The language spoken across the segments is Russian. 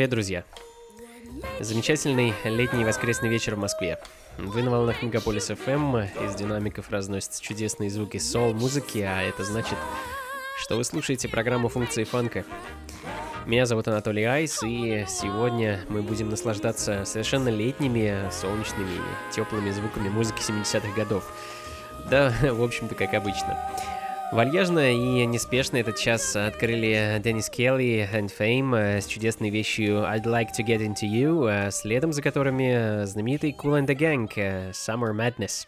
Привет, друзья! Замечательный летний воскресный вечер в Москве. Вы на волнах Мегаполис FM, из динамиков разносятся чудесные звуки сол-музыки, а это значит, что вы слушаете программу функции фанка. Меня зовут Анатолий Айс, и сегодня мы будем наслаждаться совершенно летними, солнечными, теплыми звуками музыки 70-х годов. Да, в общем-то, как обычно. Вальяжно и неспешно этот час открыли Деннис Келли and Fame э, с чудесной вещью I'd Like to Get Into You, э, следом за которыми знаменитый Cool and the Gang э, Summer Madness.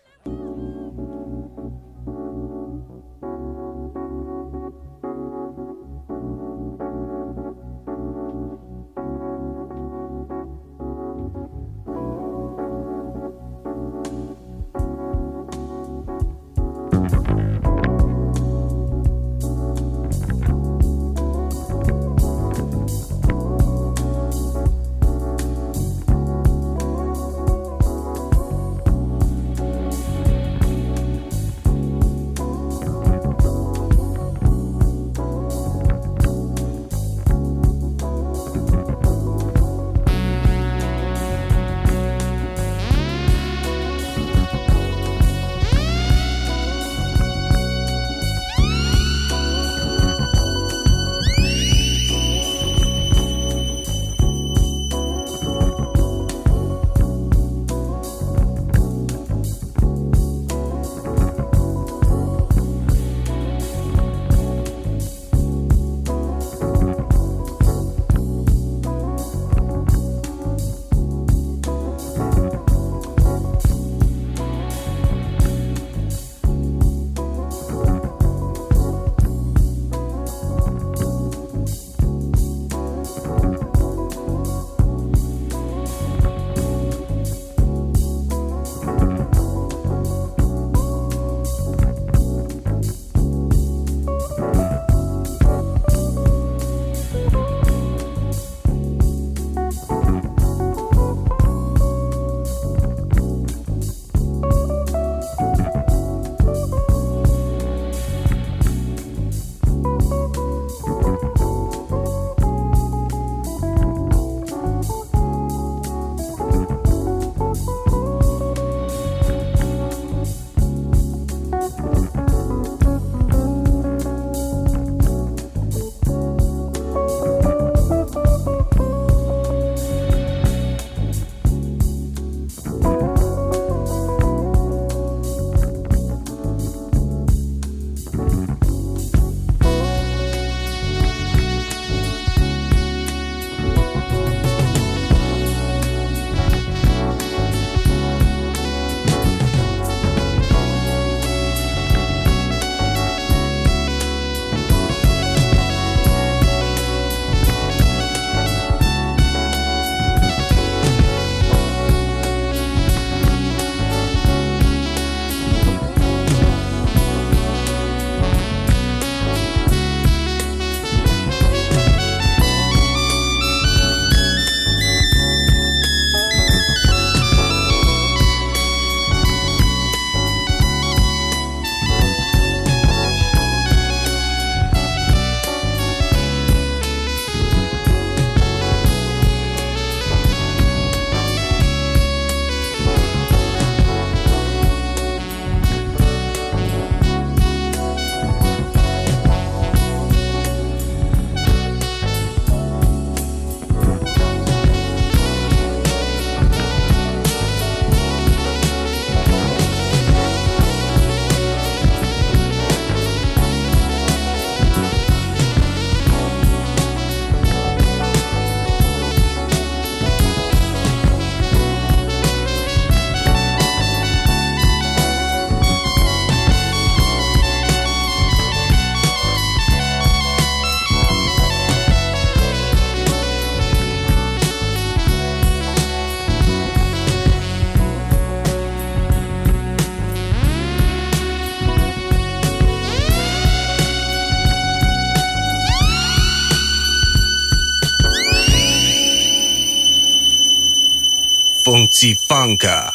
America.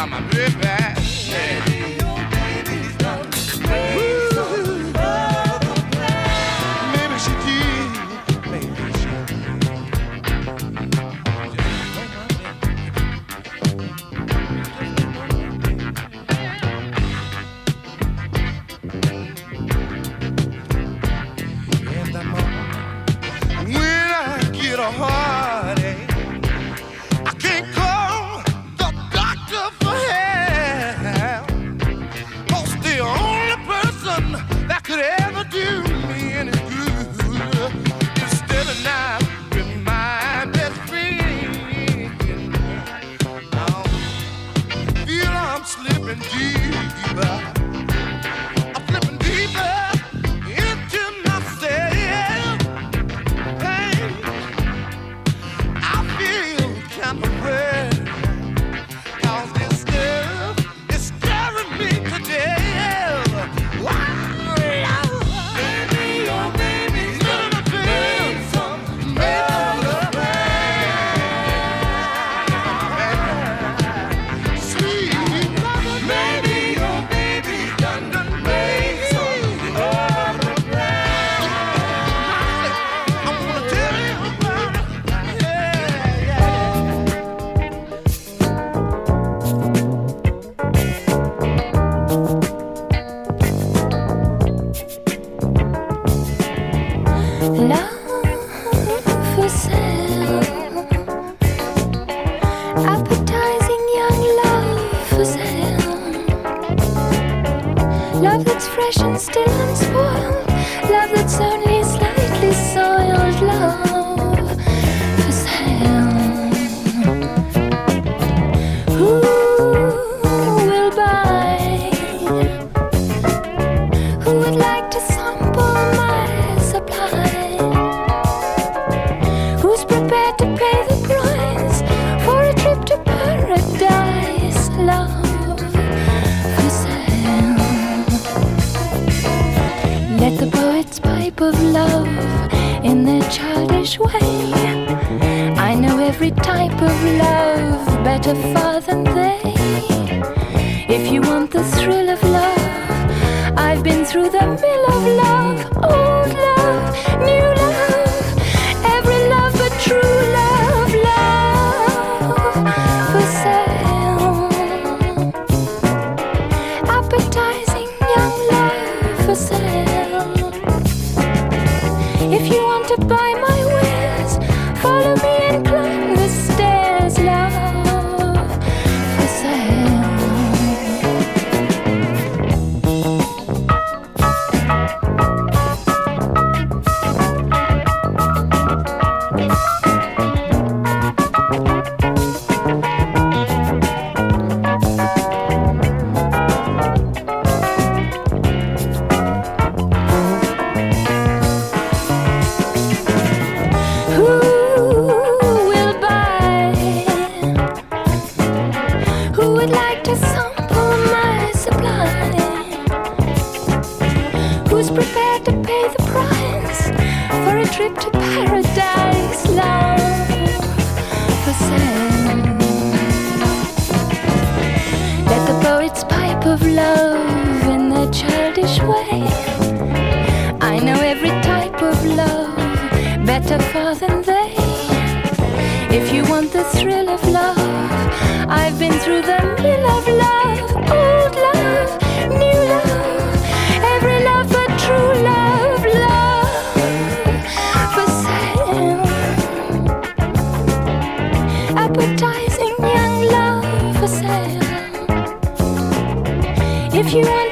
by my river. still unspoiled, love that's only of love in their childish way. I know every type of love better far than they. If you want the thrill of love, I've been through the mill of love, old love. The poets pipe of love in their childish way. I know every type of love better far than they. If you want the thrill of love, I've been through the mill of love, If you want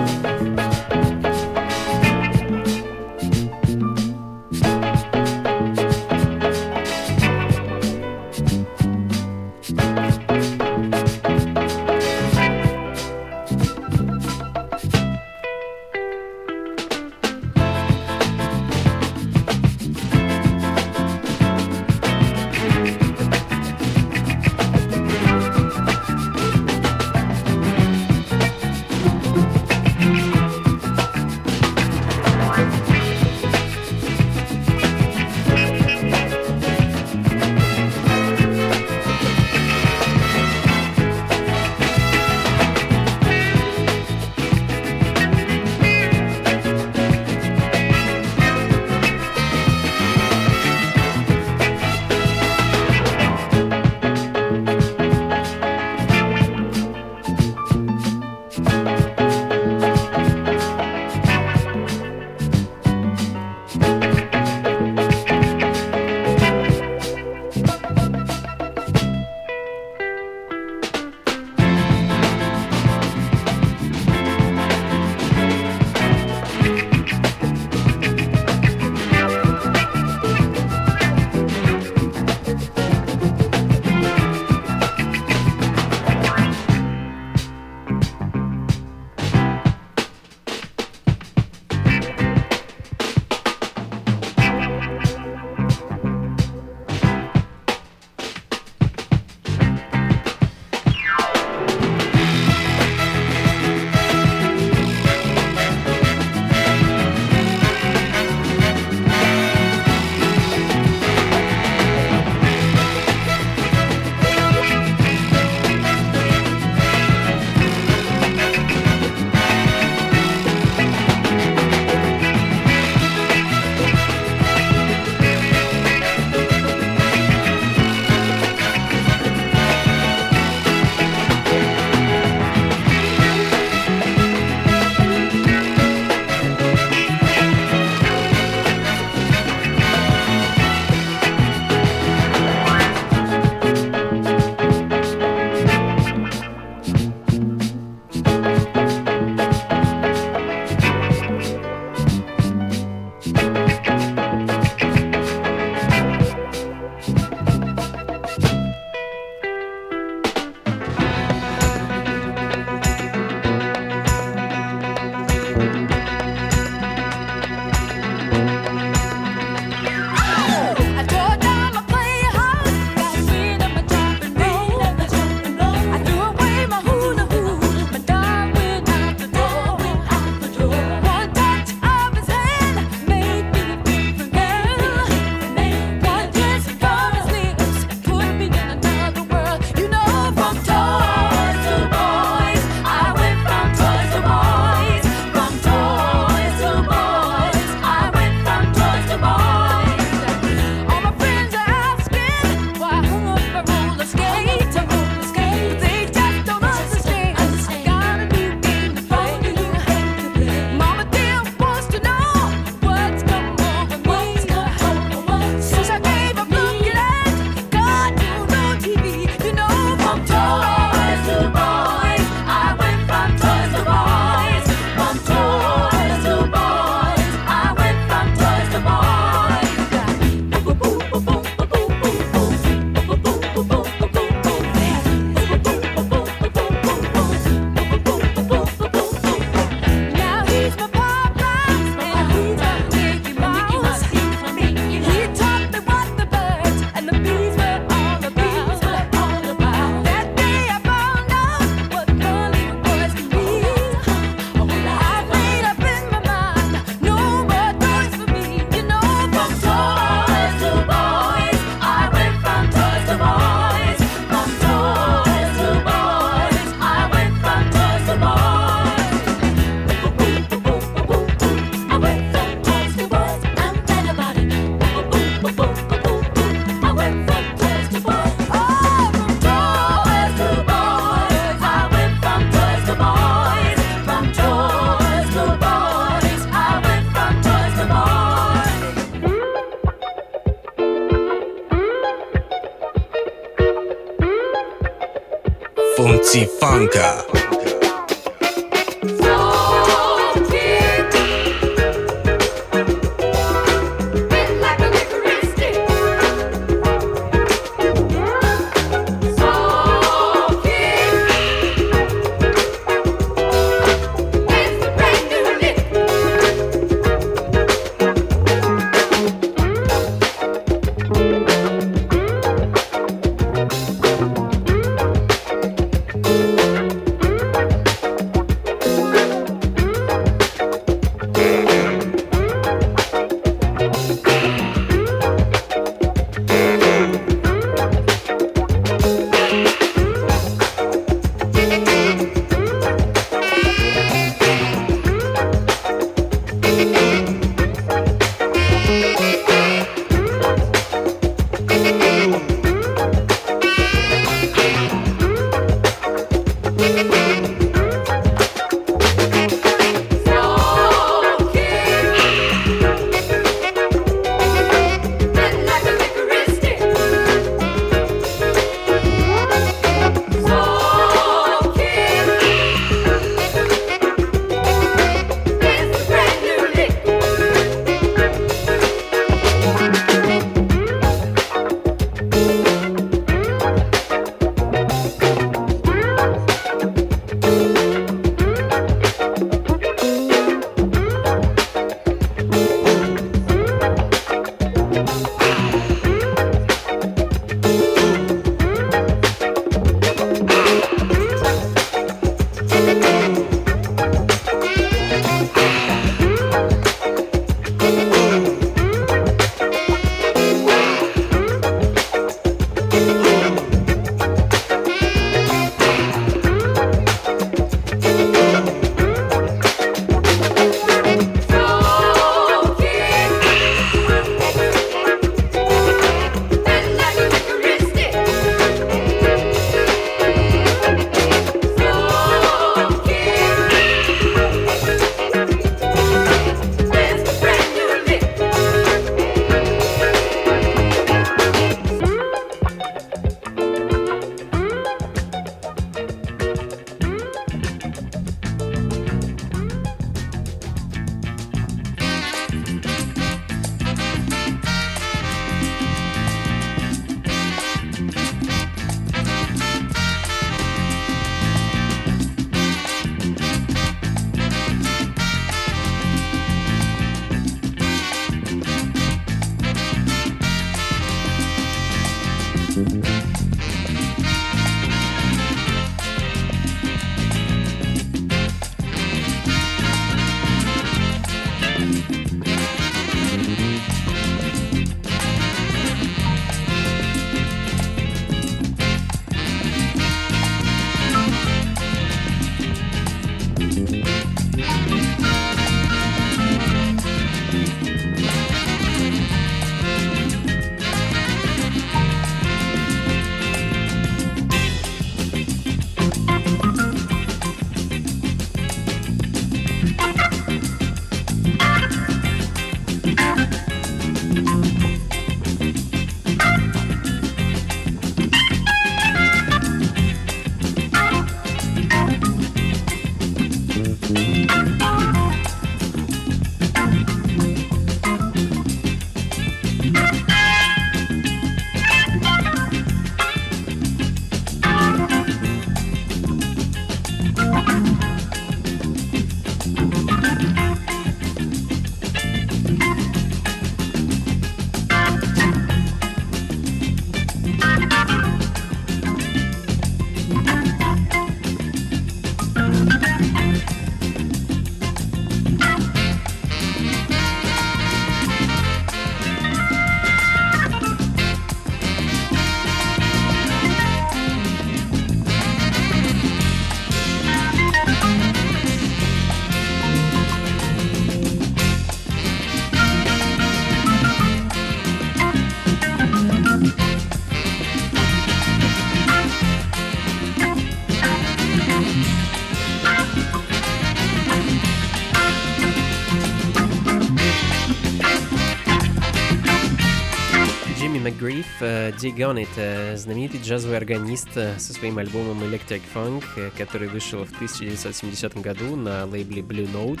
It, uh, знаменитый джазовый органист со своим альбомом Electric Funk, uh, который вышел в 1970 году на лейбле Blue Note.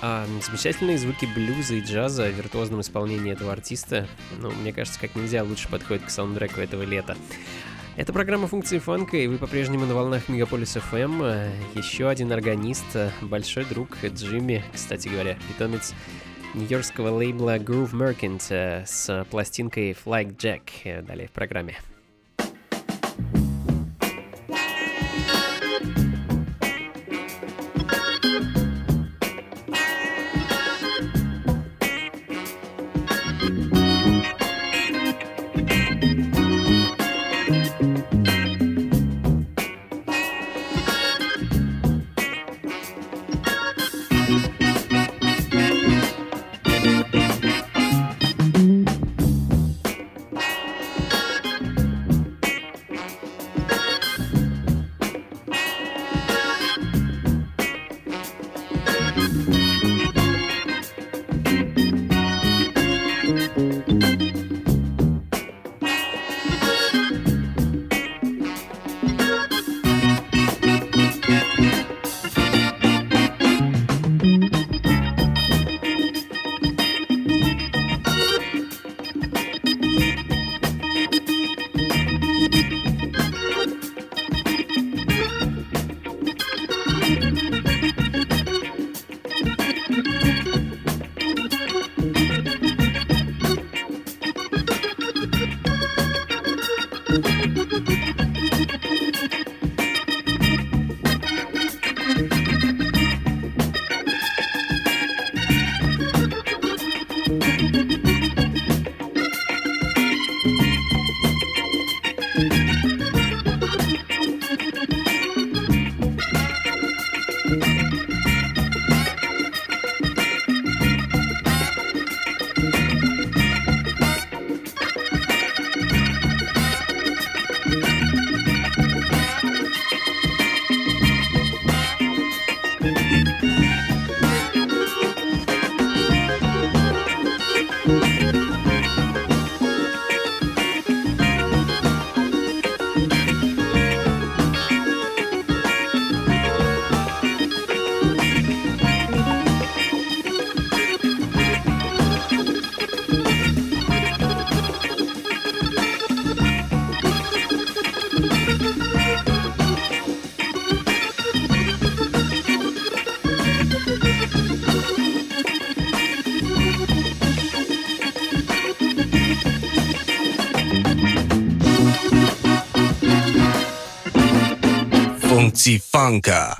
А замечательные звуки блюза и джаза в виртуозном исполнении этого артиста, ну, мне кажется, как нельзя лучше подходит к саундтреку этого лета. Это программа функции фанка, и вы по-прежнему на волнах Мегаполис FM. Еще один органист, большой друг Джимми, кстати говоря, питомец нью-йоркского лейбла Groove Merchant э, с пластинкой Flag Jack. Э, далее в программе. Funka.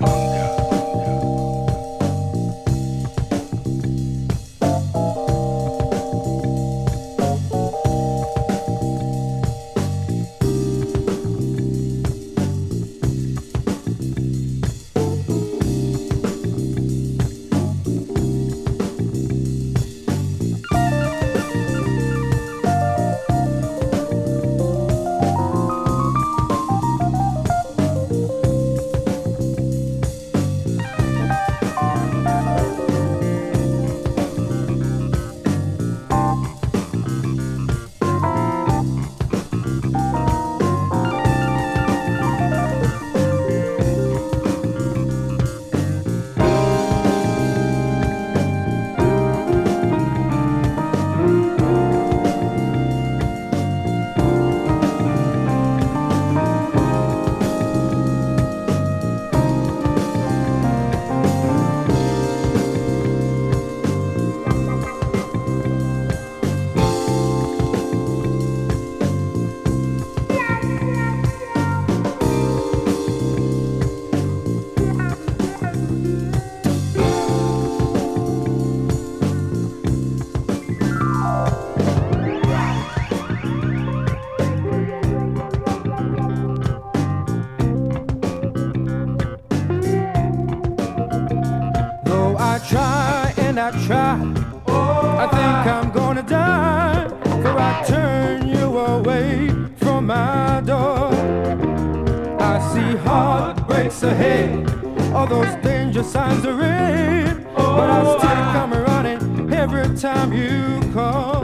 ahead. All those danger signs are in, oh, but I oh, still come running every time you call.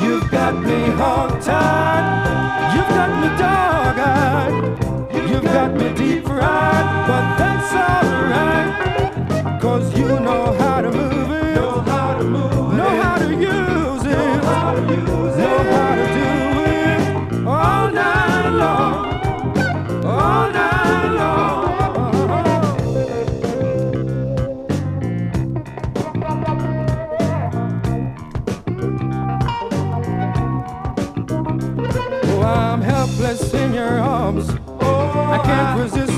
You've got me hog-tied, you've got me dog-eyed, you've got me deep-fried, but that's alright.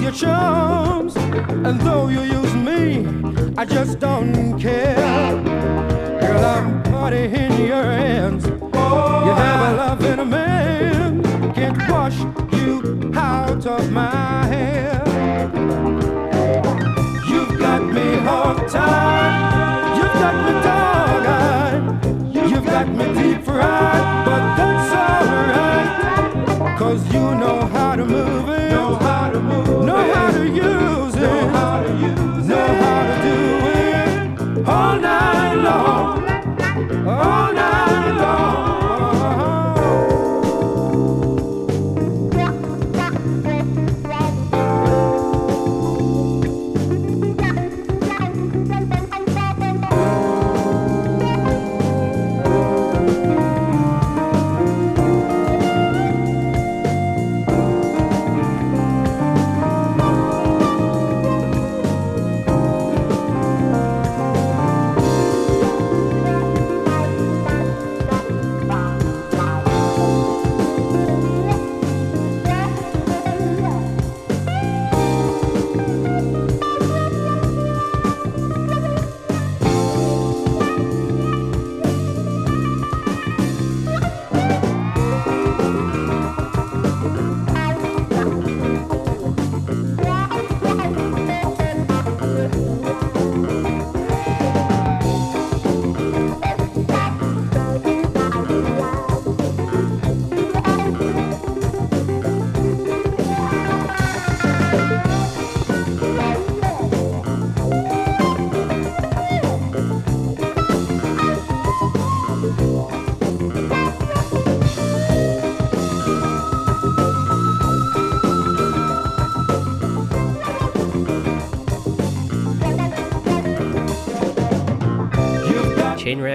Your charms. And though you use me, I just don't care. Girl, I'm party in your hands. You have a love in a man. Can't wash you out of my hair. You've got me hog tied. You've got me dog eyed. You've got me deep fried. Cause you know how to move it. Know how to move Know how to use it. Know how to use Know how to do it. All night long. All night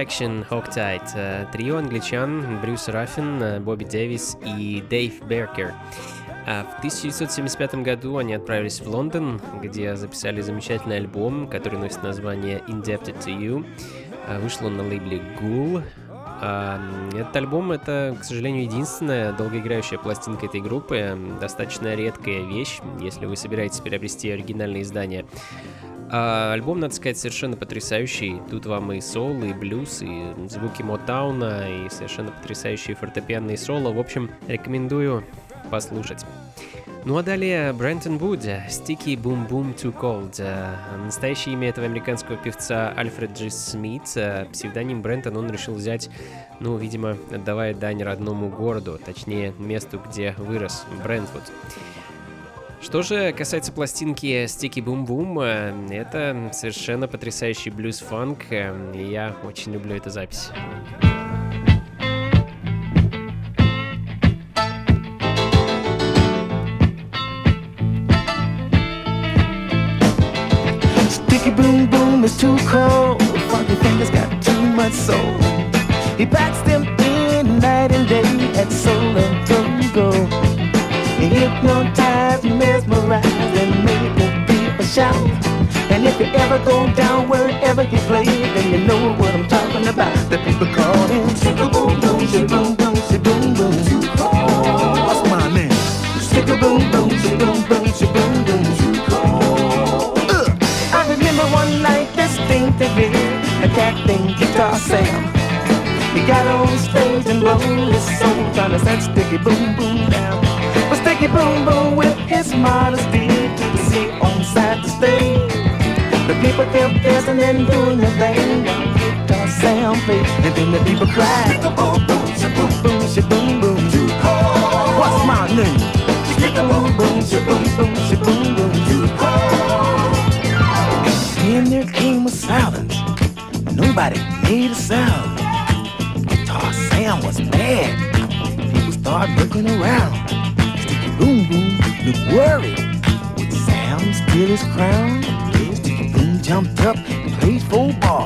Chain Reaction, Hogtight, э, трио англичан Брюс Раффин, э, Бобби Дэвис и Дэйв Беркер. А в 1975 году они отправились в Лондон, где записали замечательный альбом, который носит название Indebted to You. А, Вышел он на лейбле Ghoul. А, Этот альбом — это, к сожалению, единственная долгоиграющая пластинка этой группы. Достаточно редкая вещь, если вы собираетесь приобрести оригинальное издание. А, альбом, надо сказать, совершенно потрясающий. Тут вам и соул, и блюз, и звуки Мотауна, и совершенно потрясающие фортепианные соло. В общем, рекомендую послушать. Ну а далее Брентон Вуд, Sticky Boom Boom Too Cold. Э, Настоящее имя этого американского певца Альфред Джи Смит. Э, Псевдоним Брентон он решил взять, ну, видимо, отдавая дань родному городу, точнее, месту, где вырос Брентвуд. Что же касается пластинки Boom Boom, э, это совершенно потрясающий блюз-фанк, э, и я очень люблю эту запись. Sticky boom boom is too cold. Funky fingers got too much soul. He packs them in night and day at Solar Go Go. He hypnotized, mesmerized, and made the people shout. And if you ever go down wherever he plays, then you know what I'm talking about. The people call him Sticky boom boom, shi boom boom, shi boom boom. What's my name? Sticky boom boom, shi boom boom, boom boom. I remember one night this thing to distinctively, a cat named Guitar Sam. He got on stage and blew his soul, trying to set Sticky Boom Boom down. Sticky Boom Boom, with his modesty, to see on side the stage. The people kept dancing and doing their thing Sam played, and then the people cried. Boom boom, shi boom boom, shi boom boom. What's my name? Boom Boom, shi boom boom, shi boom boom. Then there came a silence. Nobody made a sound. Guitar Sam was mad. People started looking around. Boom Boom looked worried. Sam steal his crown? Boom jumped up, and played full ball,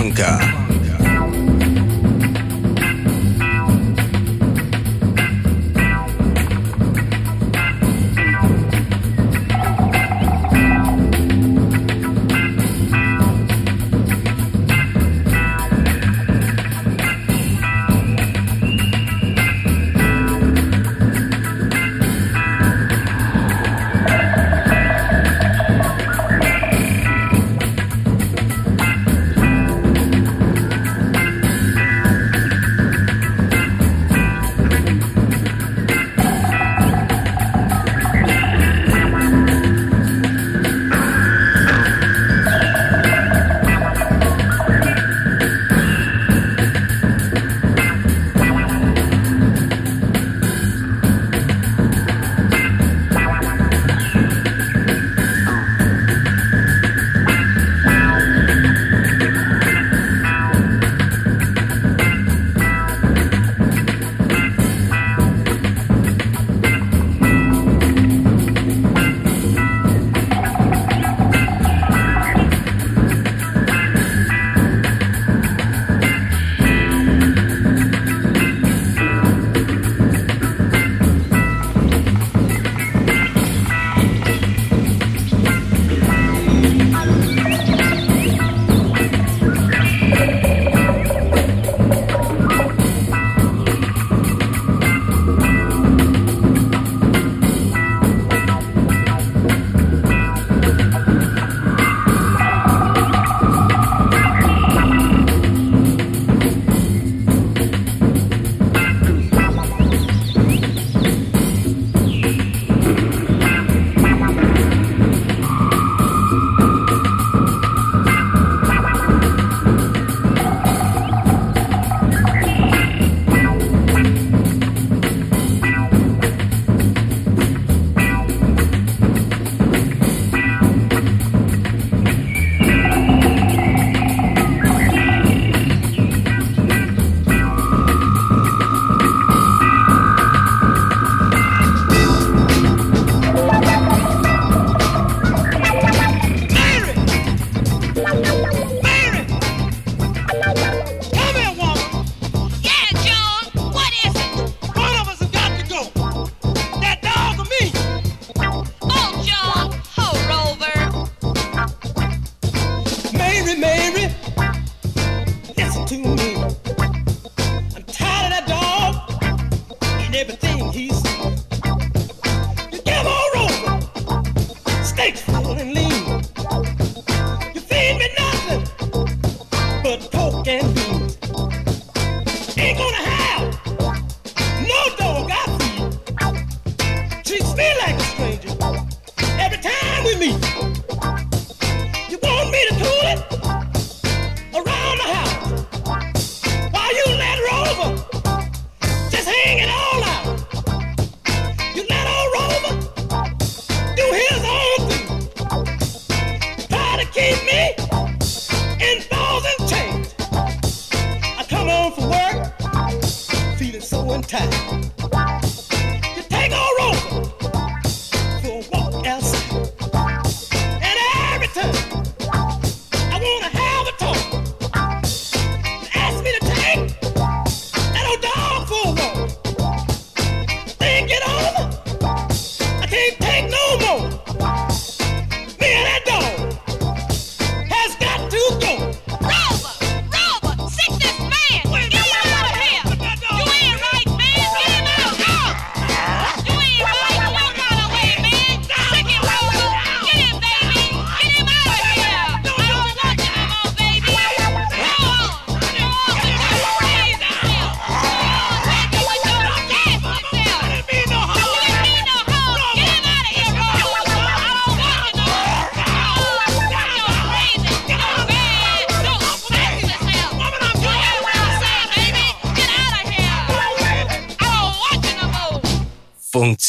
Funka.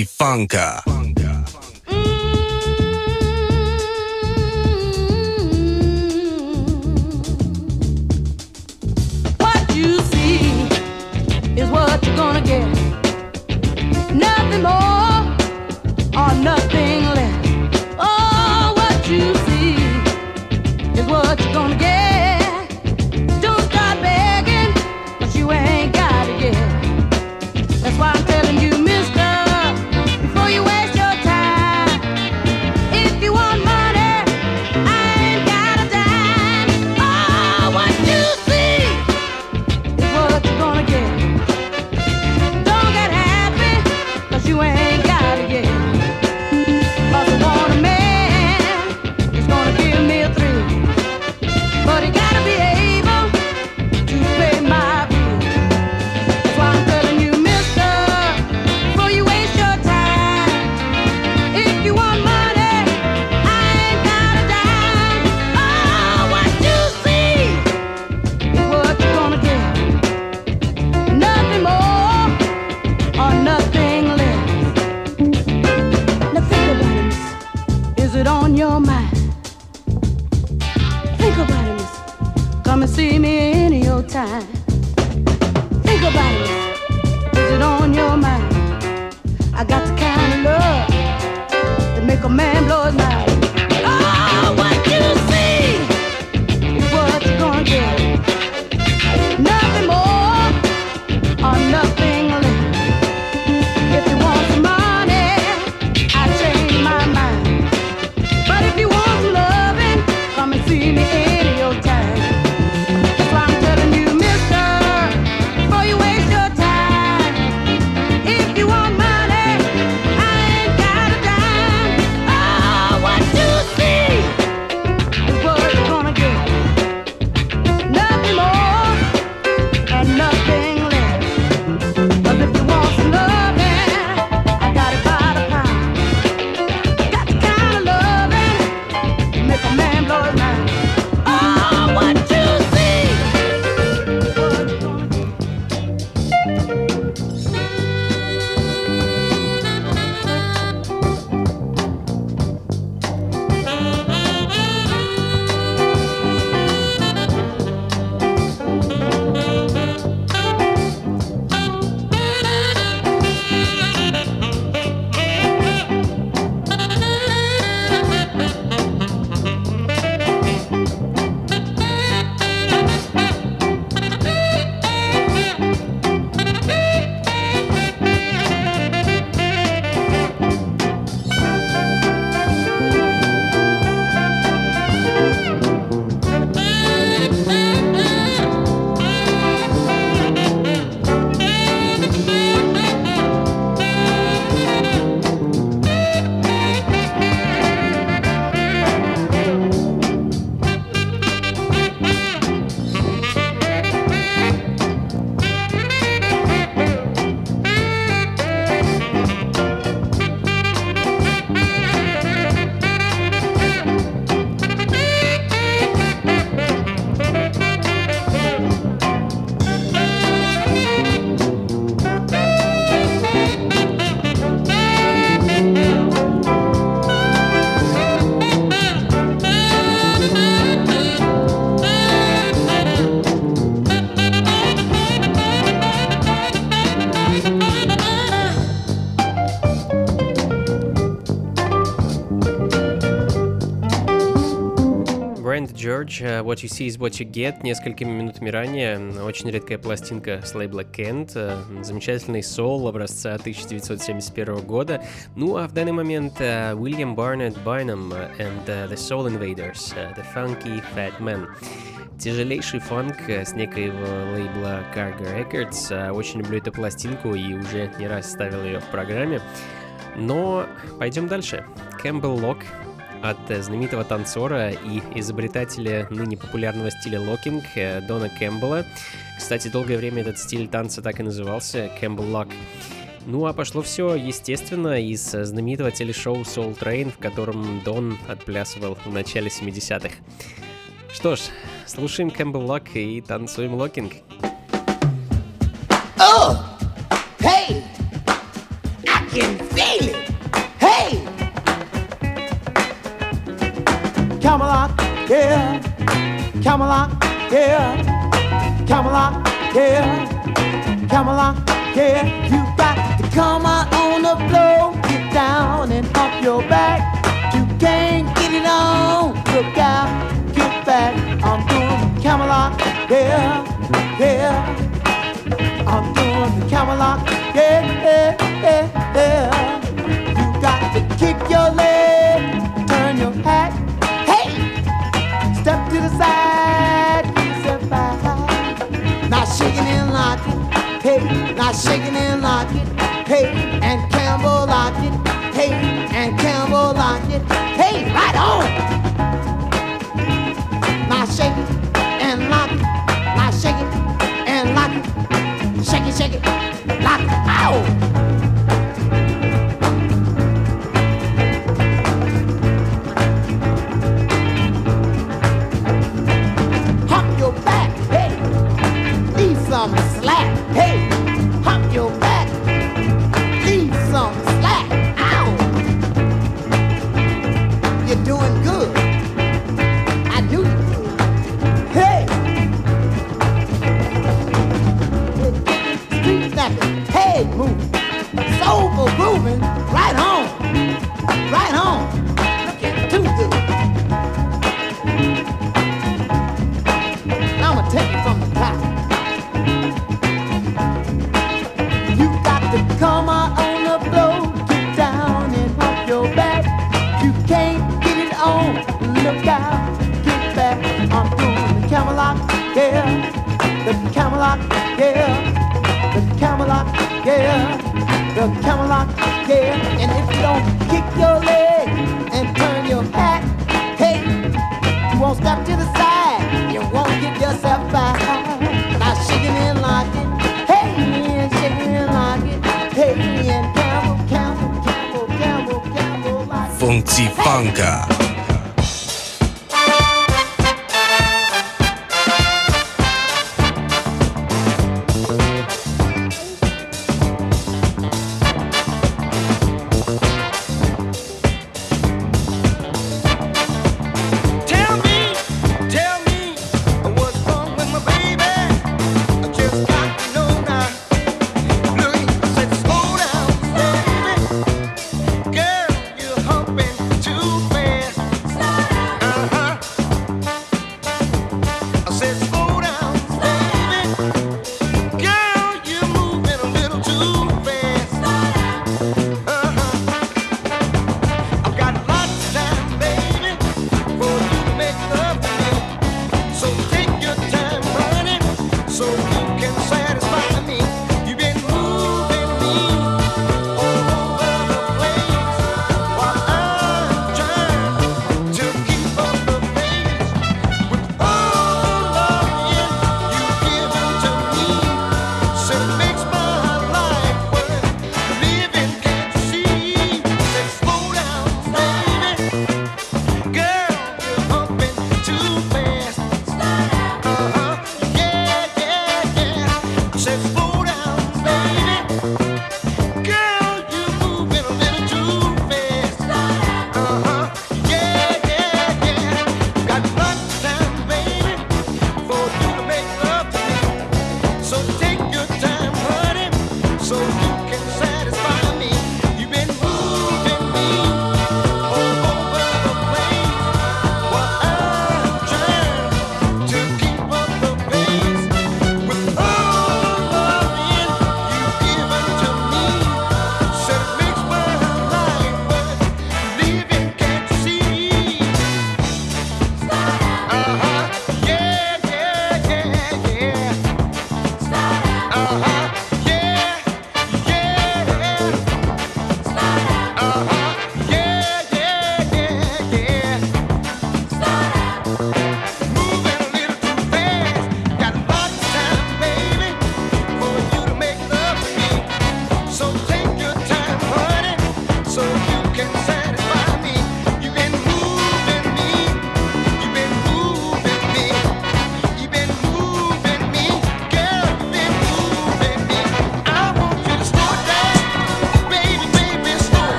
Funka. Э, what you see is what you get несколькими минутами ранее. Очень редкая пластинка с лейбла Kent. Э, замечательный соло образца 1971 года. Ну а в данный момент э, Уильям Барнетт Байном and the Soul Invaders, The Funky Fat Man. Тяжелейший фанк с некоего лейбла Cargo Records. Очень люблю эту пластинку и уже не раз ставил ее в программе. Но пойдем дальше. Campbell Lock от э, знаменитого танцора и изобретателя ныне популярного стиля локинг э, Дона Кэмпбелла. Кстати, долгое время этот стиль танца так и назывался — Campbell Lock. Ну а пошло все, естественно, из э, знаменитого телешоу Soul Train, в котором Дон отплясывал в начале 70-х. Что ж, слушаем Campbell Lock и танцуем локинг. Oh! Yeah. Camelot, yeah. Camelot, yeah. You got to come out on the floor, get down and hump your back. You can't get it on, look out, get back. I'm doing Camelot, yeah, yeah. I'm doing the Camelot, yeah, yeah, yeah. You got to kick your leg, shaking and lock it, hey, and Campbell lock it, hey, and Campbell lock it, hey, right on. Now shake it and lock. It, now shake it and lock. It, shake it, shake it, lock it, ow. The Camelot, yeah. And if you don't kick your leg and turn your hat, hey. You won't step to the side. You won't get yourself back. Now shaking and locking. Hey, and shaking and locking. Hey, and Campbell, Campbell, Campbell, Campbell, Campbell. Funky Funka. Tell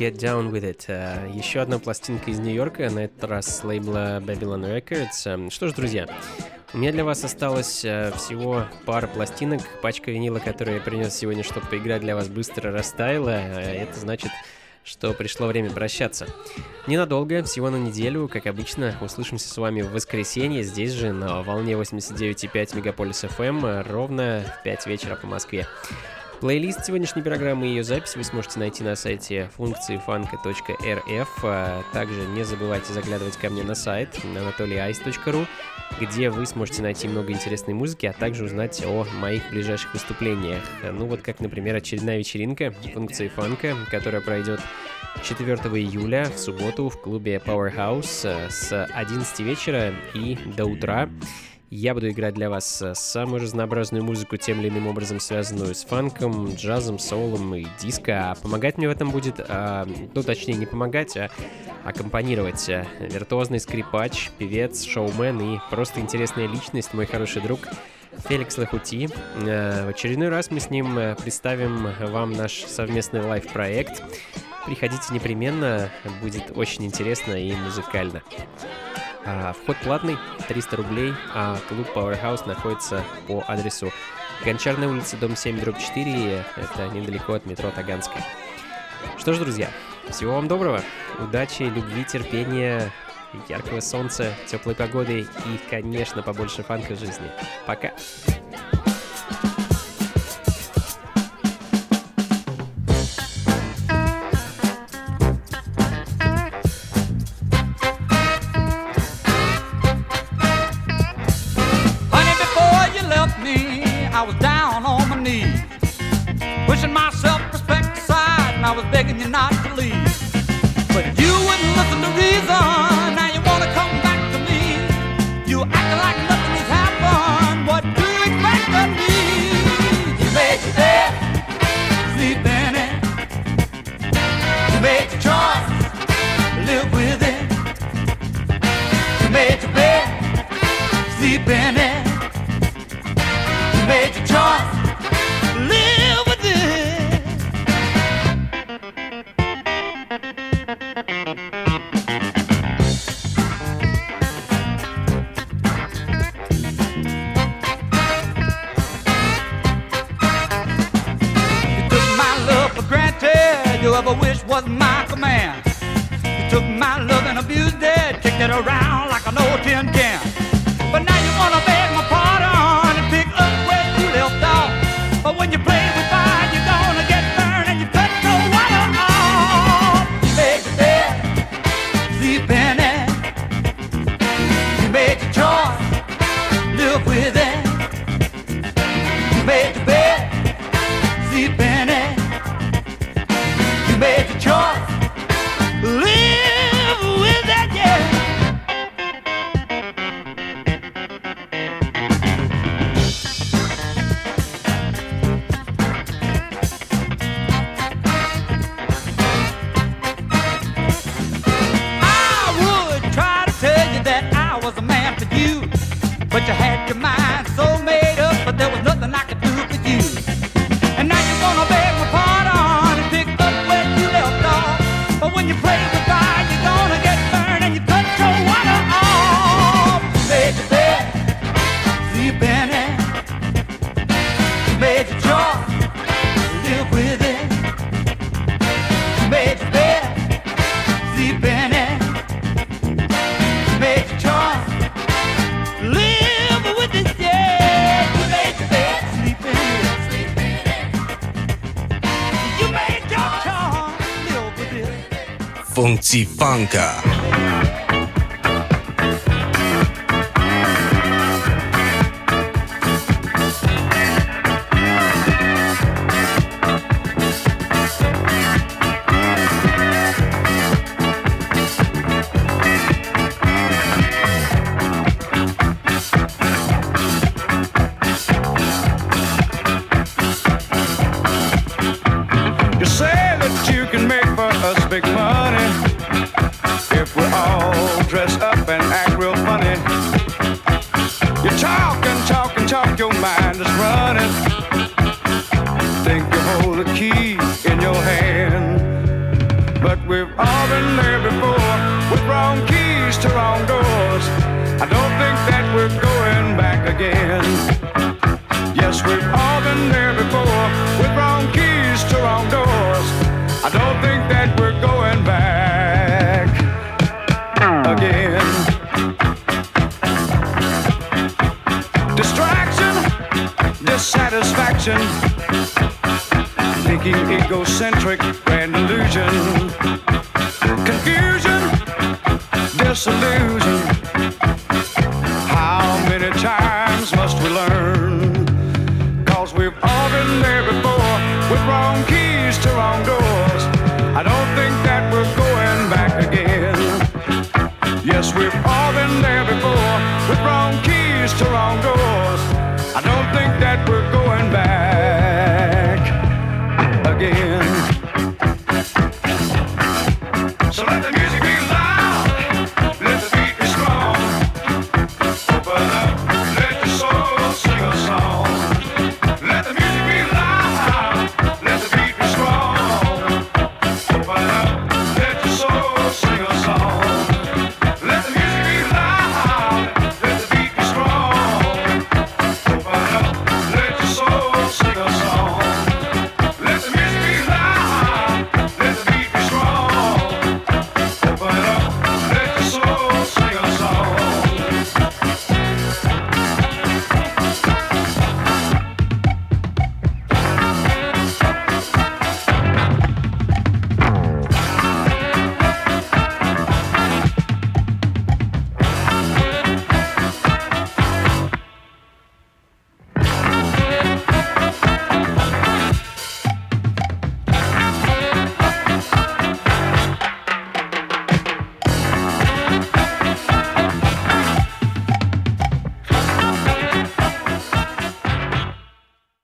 Get Down With It. Э, Еще одна пластинка из Нью-Йорка, на этот раз с лейбла Babylon Records. Эм, Что ж, друзья, у меня для вас осталось э, всего пара пластинок. Пачка винила, которую я принес сегодня, чтобы поиграть для вас, быстро растаяла. Э, Это значит, что пришло время прощаться. Ненадолго, всего на неделю, как обычно, услышимся с вами в воскресенье, здесь же, на волне 89,5 Мегаполис FM, ровно в 5 вечера по Москве. Плейлист сегодняшней программы и ее запись вы сможете найти на сайте функции фанка.рф. А Также не забывайте заглядывать ко мне на сайт anatolyice.ru, где вы сможете найти много интересной музыки, а также узнать о моих ближайших выступлениях. Ну вот как, например, очередная вечеринка функции фанка, которая пройдет 4 июля в субботу в клубе Powerhouse э, с 11 вечера и до утра. Я буду играть для вас э, самую разнообразную музыку, тем или иным образом связанную с фанком, джазом, соулом и диско. А помогать мне в этом будет, а, ну точнее не помогать, а аккомпанировать а, виртуозный скрипач, певец, шоумен и просто интересная личность, мой хороший друг Феликс Лахути. Э, В очередной раз мы с ним э, представим вам наш совместный лайв-проект. Приходите непременно, будет очень интересно и музыкально. А, вход платный, 300 рублей, а клуб Powerhouse находится по адресу Гончарная улица, дом 7, дробь 4, это недалеко от метро Таганская. Что ж, друзья, всего вам доброго, удачи, любви, терпения, яркого солнца, теплой погоды и, конечно, побольше фанка в жизни. Пока! Funka. Egocentric, grand illusion,